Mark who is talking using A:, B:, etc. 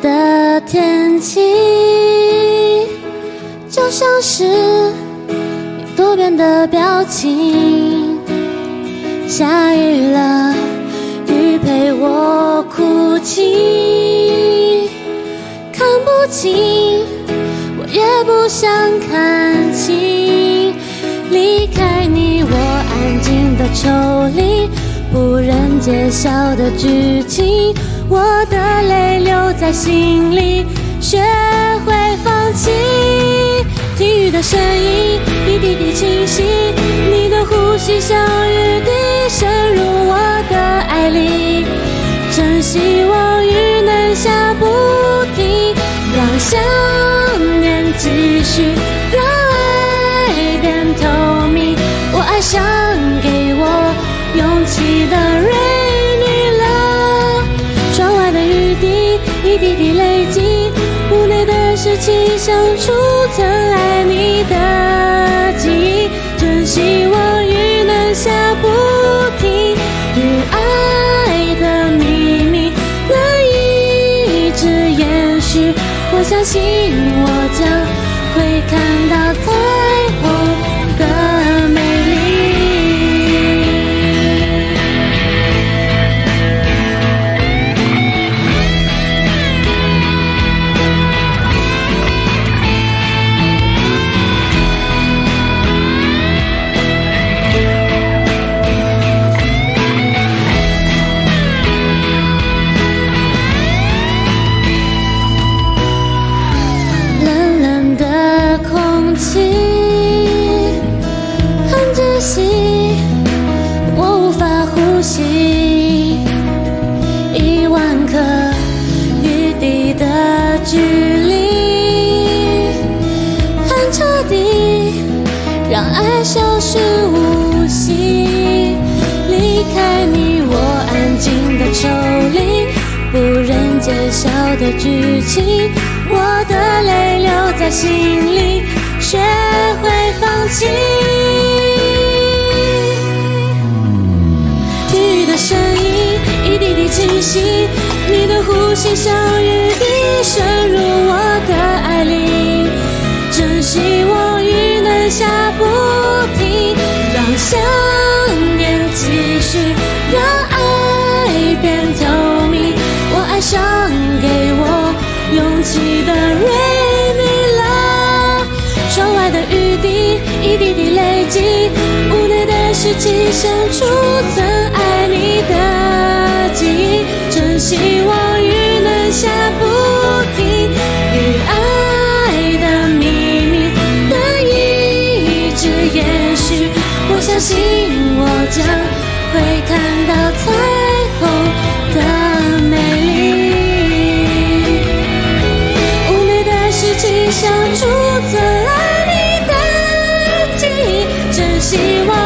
A: 的天气，就像是你多变的表情。下雨了，雨陪我哭泣，看不清，我也不想看清。离开你，我安静的抽离，不忍揭晓的剧情。我的泪留在心里，学会放弃。听雨的声音，一滴滴清晰。你的呼吸像雨滴渗入我的爱里。真希望雨能下不停，让想念继续，一滴滴累积，屋内的湿气像储存爱你的记忆。真希望雨能下不停，与爱的秘密能一直延续。我相信我将会看到起，一万颗雨滴的距离很彻底，让爱消失无息。离开你，我安静的抽离，不忍揭晓的剧情。我的泪留在心里，学会放弃。滴滴清晰，你的呼吸像雨滴。渗入我的爱里，真希望雨能下不停，让想念继续，让爱变透明。我爱上给我勇气的瑞米拉，窗外的雨滴一滴滴累积，屋内的湿气像储存爱你的记忆，相信我，将会看到彩虹的美丽。五美的十七，像储存了你的记忆，真希望。